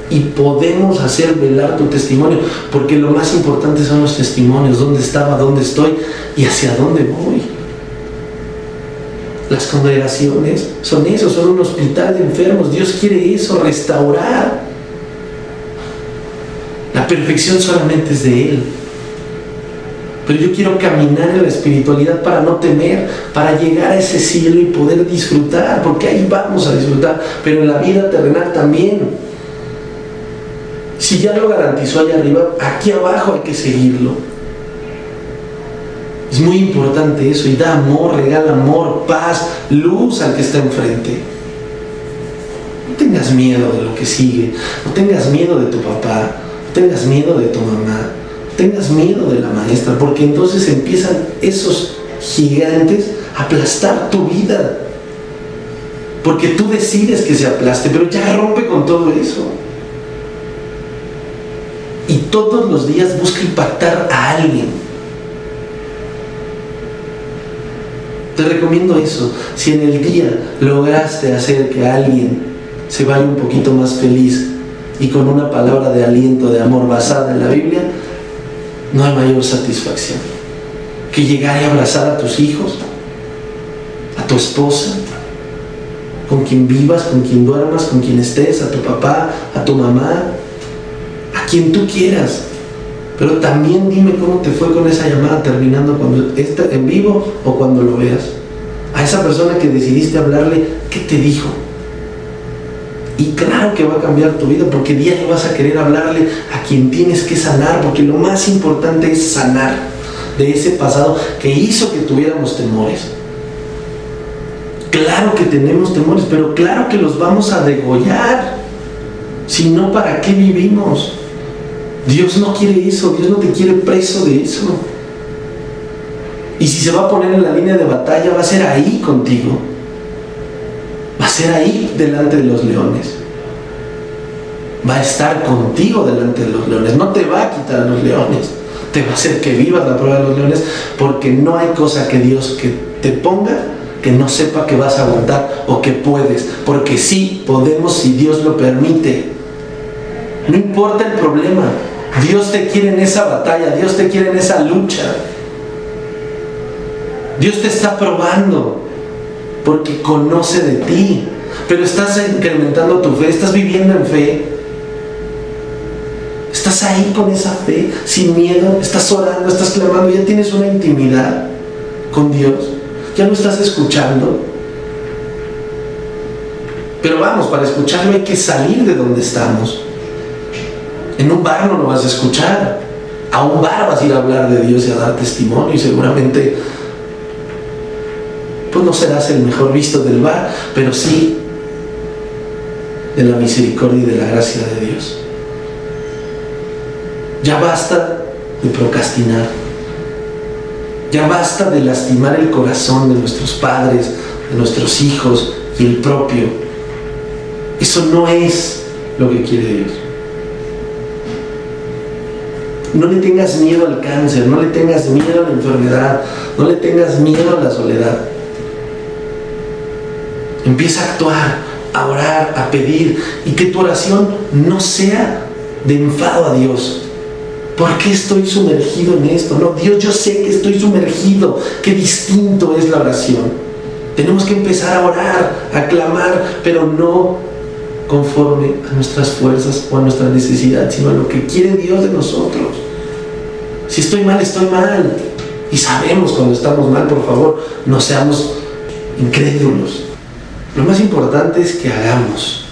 y podemos hacer velar tu testimonio, porque lo más importante son los testimonios, dónde estaba, dónde estoy y hacia dónde voy. Las congregaciones son eso, son un hospital de enfermos. Dios quiere eso, restaurar. La perfección solamente es de Él. Pero yo quiero caminar en la espiritualidad para no temer, para llegar a ese cielo y poder disfrutar, porque ahí vamos a disfrutar, pero en la vida terrenal también. Si ya lo garantizó allá arriba, aquí abajo hay que seguirlo. Es muy importante eso y da amor, regala amor, paz, luz al que está enfrente. No tengas miedo de lo que sigue, no tengas miedo de tu papá, no tengas miedo de tu mamá, tengas miedo de la maestra, porque entonces empiezan esos gigantes a aplastar tu vida. Porque tú decides que se aplaste, pero ya rompe con todo eso. Y todos los días busca impactar a alguien. Te recomiendo eso. Si en el día lograste hacer que alguien se vaya un poquito más feliz y con una palabra de aliento, de amor basada en la Biblia, no hay mayor satisfacción que llegar y abrazar a tus hijos, a tu esposa, con quien vivas, con quien duermas, con quien estés, a tu papá, a tu mamá, a quien tú quieras. Pero también dime cómo te fue con esa llamada terminando cuando esté en vivo o cuando lo veas. A esa persona que decidiste hablarle, ¿qué te dijo? Y claro que va a cambiar tu vida porque diario vas a querer hablarle a quien tienes que sanar, porque lo más importante es sanar de ese pasado que hizo que tuviéramos temores. Claro que tenemos temores, pero claro que los vamos a degollar. Si no, ¿para qué vivimos? Dios no quiere eso, Dios no te quiere preso de eso. Y si se va a poner en la línea de batalla, va a ser ahí contigo ser ahí delante de los leones. Va a estar contigo delante de los leones. No te va a quitar a los leones. te va a hacer que vivas la prueba de los leones, porque no hay cosa que Dios que te ponga que no sepa que vas a aguantar o que puedes, porque sí podemos si Dios lo permite. No importa el problema, Dios te quiere en esa batalla, Dios te quiere en esa lucha. Dios te está probando porque conoce de ti, pero estás incrementando tu fe, estás viviendo en fe. Estás ahí con esa fe, sin miedo, estás orando, estás clamando, ya tienes una intimidad con Dios, ya lo estás escuchando. Pero vamos, para escucharlo hay que salir de donde estamos. En un bar no lo vas a escuchar. A un bar vas a ir a hablar de Dios y a dar testimonio y seguramente pues no serás el mejor visto del bar, pero sí de la misericordia y de la gracia de Dios. Ya basta de procrastinar. Ya basta de lastimar el corazón de nuestros padres, de nuestros hijos y el propio. Eso no es lo que quiere Dios. No le tengas miedo al cáncer, no le tengas miedo a la enfermedad, no le tengas miedo a la soledad. Empieza a actuar, a orar, a pedir y que tu oración no sea de enfado a Dios. ¿Por qué estoy sumergido en esto? No, Dios, yo sé que estoy sumergido. Qué distinto es la oración. Tenemos que empezar a orar, a clamar, pero no conforme a nuestras fuerzas o a nuestra necesidad, sino a lo que quiere Dios de nosotros. Si estoy mal, estoy mal. Y sabemos cuando estamos mal, por favor, no seamos incrédulos. Lo más importante es que hagamos.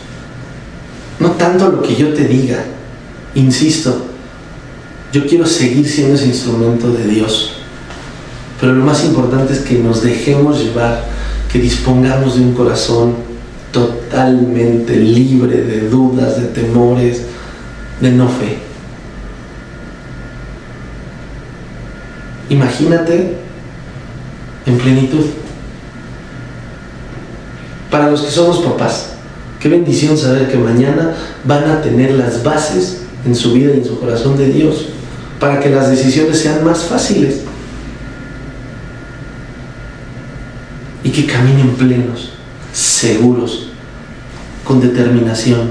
No tanto lo que yo te diga. Insisto, yo quiero seguir siendo ese instrumento de Dios. Pero lo más importante es que nos dejemos llevar, que dispongamos de un corazón totalmente libre de dudas, de temores, de no fe. Imagínate en plenitud. Para los que somos papás, qué bendición saber que mañana van a tener las bases en su vida y en su corazón de Dios para que las decisiones sean más fáciles y que caminen plenos, seguros, con determinación,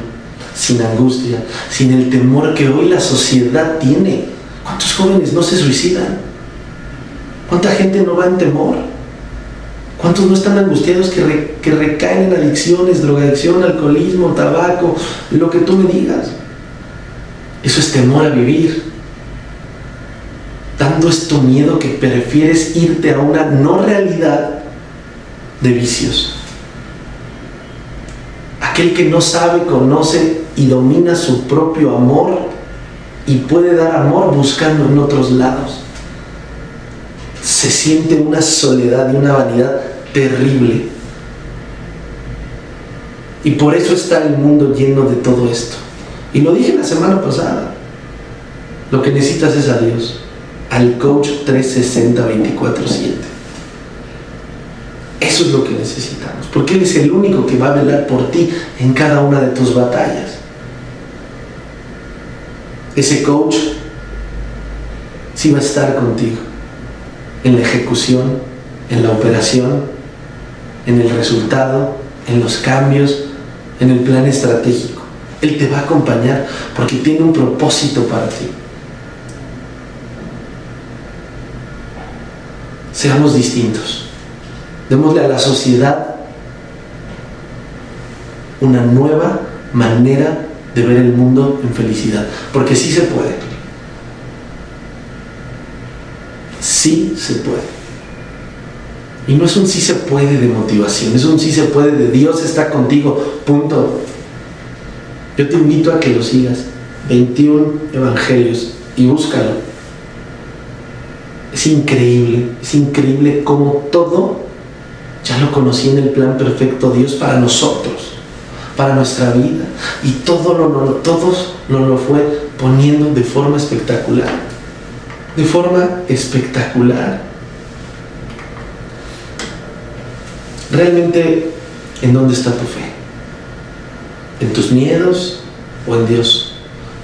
sin angustia, sin el temor que hoy la sociedad tiene. ¿Cuántos jóvenes no se suicidan? ¿Cuánta gente no va en temor? ¿Cuántos no están angustiados que, que recaen en adicciones, drogadicción, alcoholismo, tabaco, lo que tú me digas? Eso es temor a vivir. Tanto es tu miedo que prefieres irte a una no realidad de vicios. Aquel que no sabe, conoce y domina su propio amor y puede dar amor buscando en otros lados. Se siente una soledad y una vanidad terrible. Y por eso está el mundo lleno de todo esto. Y lo dije la semana pasada. Lo que necesitas es a Dios al coach 360 24/7. Eso es lo que necesitamos, porque Él es el único que va a velar por ti en cada una de tus batallas. Ese coach sí va a estar contigo en la ejecución, en la operación, en el resultado, en los cambios, en el plan estratégico. Él te va a acompañar porque tiene un propósito para ti. seamos distintos. Démosle a la sociedad una nueva manera de ver el mundo en felicidad. Porque sí se puede. Sí se puede. Y no es un sí se puede de motivación, es un sí se puede de Dios está contigo, punto. Yo te invito a que lo sigas. 21 evangelios y búscalo. Es increíble, es increíble cómo todo ya lo conocí en el plan perfecto Dios para nosotros, para nuestra vida. Y todo lo, todos nos lo fue poniendo de forma espectacular. De forma espectacular. Realmente, ¿en dónde está tu fe? ¿En tus miedos o en Dios?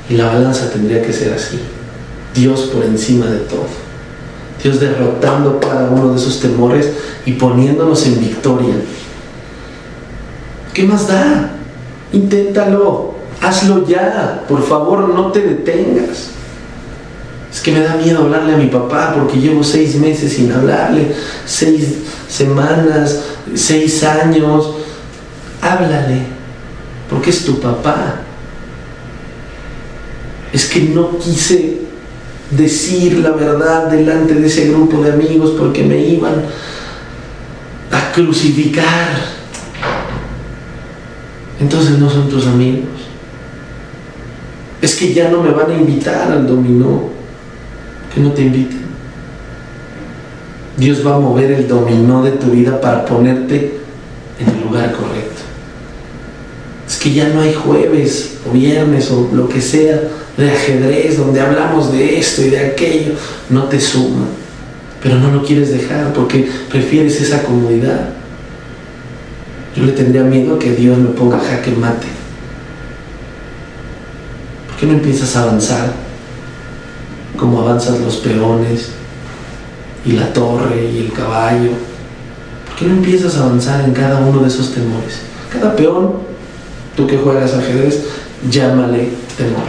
Y la balanza tendría que ser así. Dios por encima de todo. Dios derrotando cada uno de esos temores y poniéndonos en victoria. ¿Qué más da? Inténtalo, hazlo ya, por favor no te detengas. Es que me da miedo hablarle a mi papá porque llevo seis meses sin hablarle, seis semanas, seis años. Háblale, porque es tu papá. Es que no quise decir la verdad delante de ese grupo de amigos porque me iban a crucificar. Entonces no son tus amigos. Es que ya no me van a invitar al dominó. Que no te inviten. Dios va a mover el dominó de tu vida para ponerte en el lugar correcto. Es que ya no hay jueves o viernes o lo que sea de ajedrez donde hablamos de esto y de aquello. No te suma. Pero no lo quieres dejar porque prefieres esa comodidad. Yo le tendría miedo que Dios me ponga jaque mate. ¿Por qué no empiezas a avanzar como avanzan los peones y la torre y el caballo? ¿Por qué no empiezas a avanzar en cada uno de esos temores? Cada peón, tú que juegas ajedrez, llámale temor.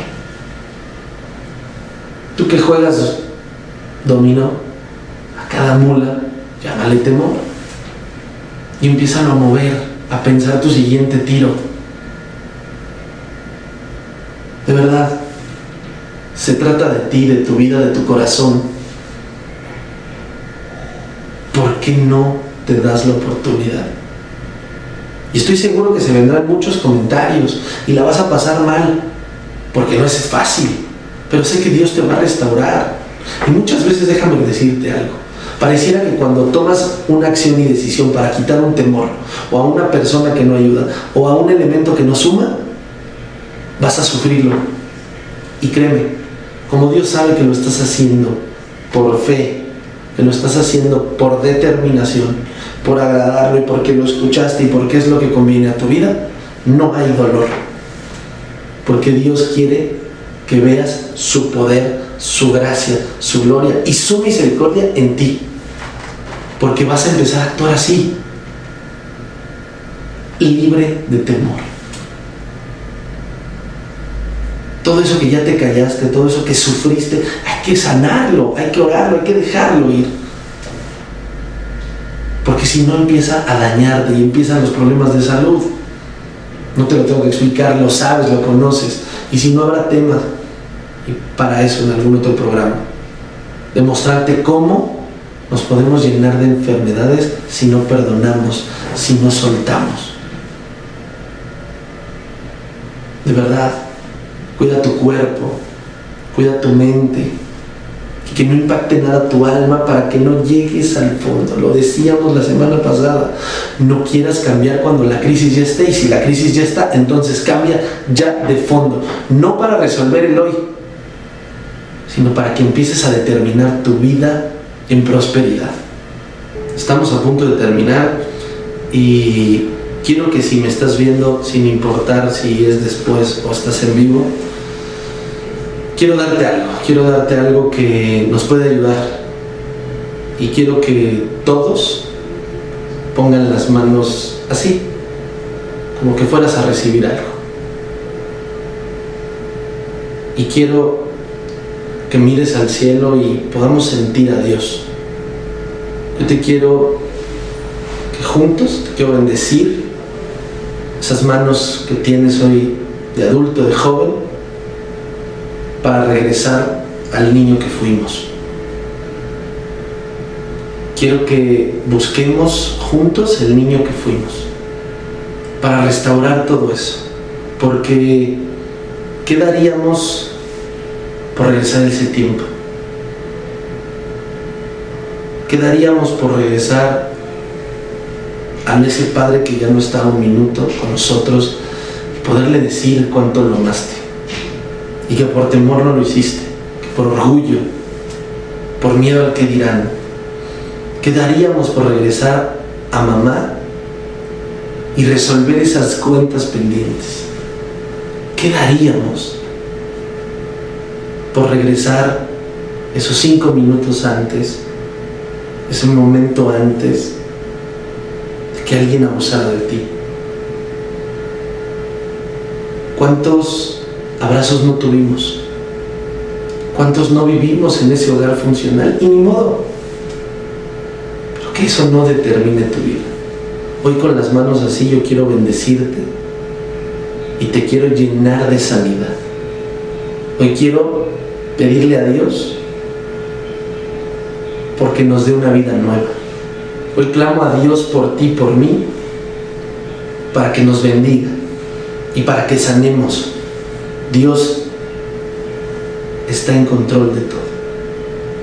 Tú que juegas dominó, a cada mula, llámale temor. Y empiezan a mover a pensar tu siguiente tiro. De verdad, se trata de ti, de tu vida, de tu corazón. ¿Por qué no te das la oportunidad? Y estoy seguro que se vendrán muchos comentarios y la vas a pasar mal, porque no es fácil, pero sé que Dios te va a restaurar. Y muchas veces déjame decirte algo. Pareciera que cuando tomas una acción y decisión para quitar un temor, o a una persona que no ayuda, o a un elemento que no suma, vas a sufrirlo. Y créeme, como Dios sabe que lo estás haciendo por fe, que lo estás haciendo por determinación, por agradarlo y porque lo escuchaste y porque es lo que conviene a tu vida, no hay dolor. Porque Dios quiere que veas su poder, su gracia, su gloria y su misericordia en ti porque vas a empezar a actuar así, libre de temor. Todo eso que ya te callaste, todo eso que sufriste, que sanarlo, hay que orarlo, hay que dejarlo ir. Porque si no empieza a dañarte y empiezan los problemas de salud. No te lo tengo que explicar, lo sabes, lo conoces. Y si no habrá temas, y para eso en algún otro programa, demostrarte cómo nos podemos llenar de enfermedades si no perdonamos, si no soltamos. De verdad, cuida tu cuerpo, cuida tu mente, que no impacte nada tu alma para que no llegues al fondo. Lo decíamos la semana pasada, no quieras cambiar cuando la crisis ya esté y si la crisis ya está, entonces cambia ya de fondo. No para resolver el hoy, sino para que empieces a determinar tu vida en prosperidad. Estamos a punto de terminar y quiero que si me estás viendo, sin importar si es después o estás en vivo, quiero darte algo, quiero darte algo que nos puede ayudar y quiero que todos pongan las manos así, como que fueras a recibir algo. Y quiero que mires al cielo y podamos sentir a Dios. Yo te quiero que juntos, te quiero bendecir esas manos que tienes hoy de adulto, de joven, para regresar al niño que fuimos. Quiero que busquemos juntos el niño que fuimos, para restaurar todo eso, porque ¿qué daríamos por regresar ese tiempo? quedaríamos por regresar a ese Padre que ya no está un minuto con nosotros poderle decir cuánto lo amaste? Y que por temor no lo hiciste, que por orgullo, por miedo al que dirán, quedaríamos por regresar a mamá y resolver esas cuentas pendientes. ¿Qué daríamos por regresar esos cinco minutos antes, ese momento antes de que alguien abusara de ti. ¿Cuántos abrazos no tuvimos? ¿Cuántos no vivimos en ese hogar funcional? Y ni modo. Pero que eso no determine tu vida. Hoy con las manos así yo quiero bendecirte y te quiero llenar de sanidad. Hoy quiero pedirle a Dios porque nos dé una vida nueva. Hoy clamo a Dios por ti, por mí, para que nos bendiga y para que sanemos. Dios está en control de todo.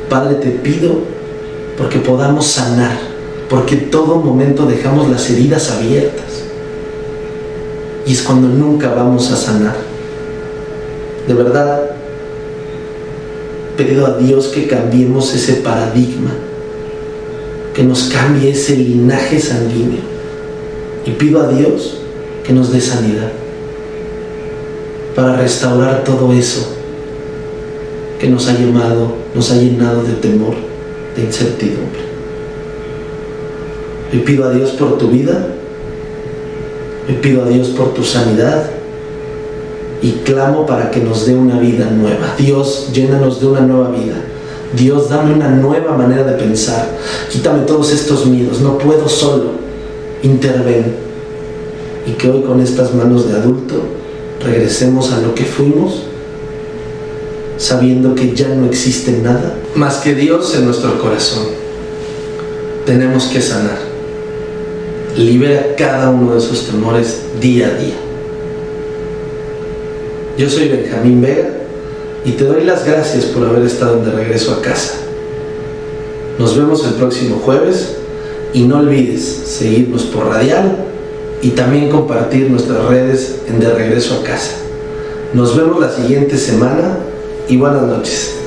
Padre, te pido porque podamos sanar, porque todo momento dejamos las heridas abiertas. Y es cuando nunca vamos a sanar. De verdad, pedido a Dios que cambiemos ese paradigma, que nos cambie ese linaje sanguíneo. Y pido a Dios que nos dé sanidad para restaurar todo eso que nos ha llamado, nos ha llenado de temor, de incertidumbre. Y pido a Dios por tu vida, me pido a Dios por tu sanidad, y clamo para que nos dé una vida nueva. Dios, llénanos de una nueva vida. Dios, dame una nueva manera de pensar. Quítame todos estos miedos. No puedo solo. Interven. Y que hoy con estas manos de adulto regresemos a lo que fuimos, sabiendo que ya no existe nada más que Dios en nuestro corazón. Tenemos que sanar. Libera cada uno de esos temores día a día. Yo soy Benjamín Vega y te doy las gracias por haber estado de regreso a casa. Nos vemos el próximo jueves y no olvides seguirnos por radial y también compartir nuestras redes en De Regreso a Casa. Nos vemos la siguiente semana y buenas noches.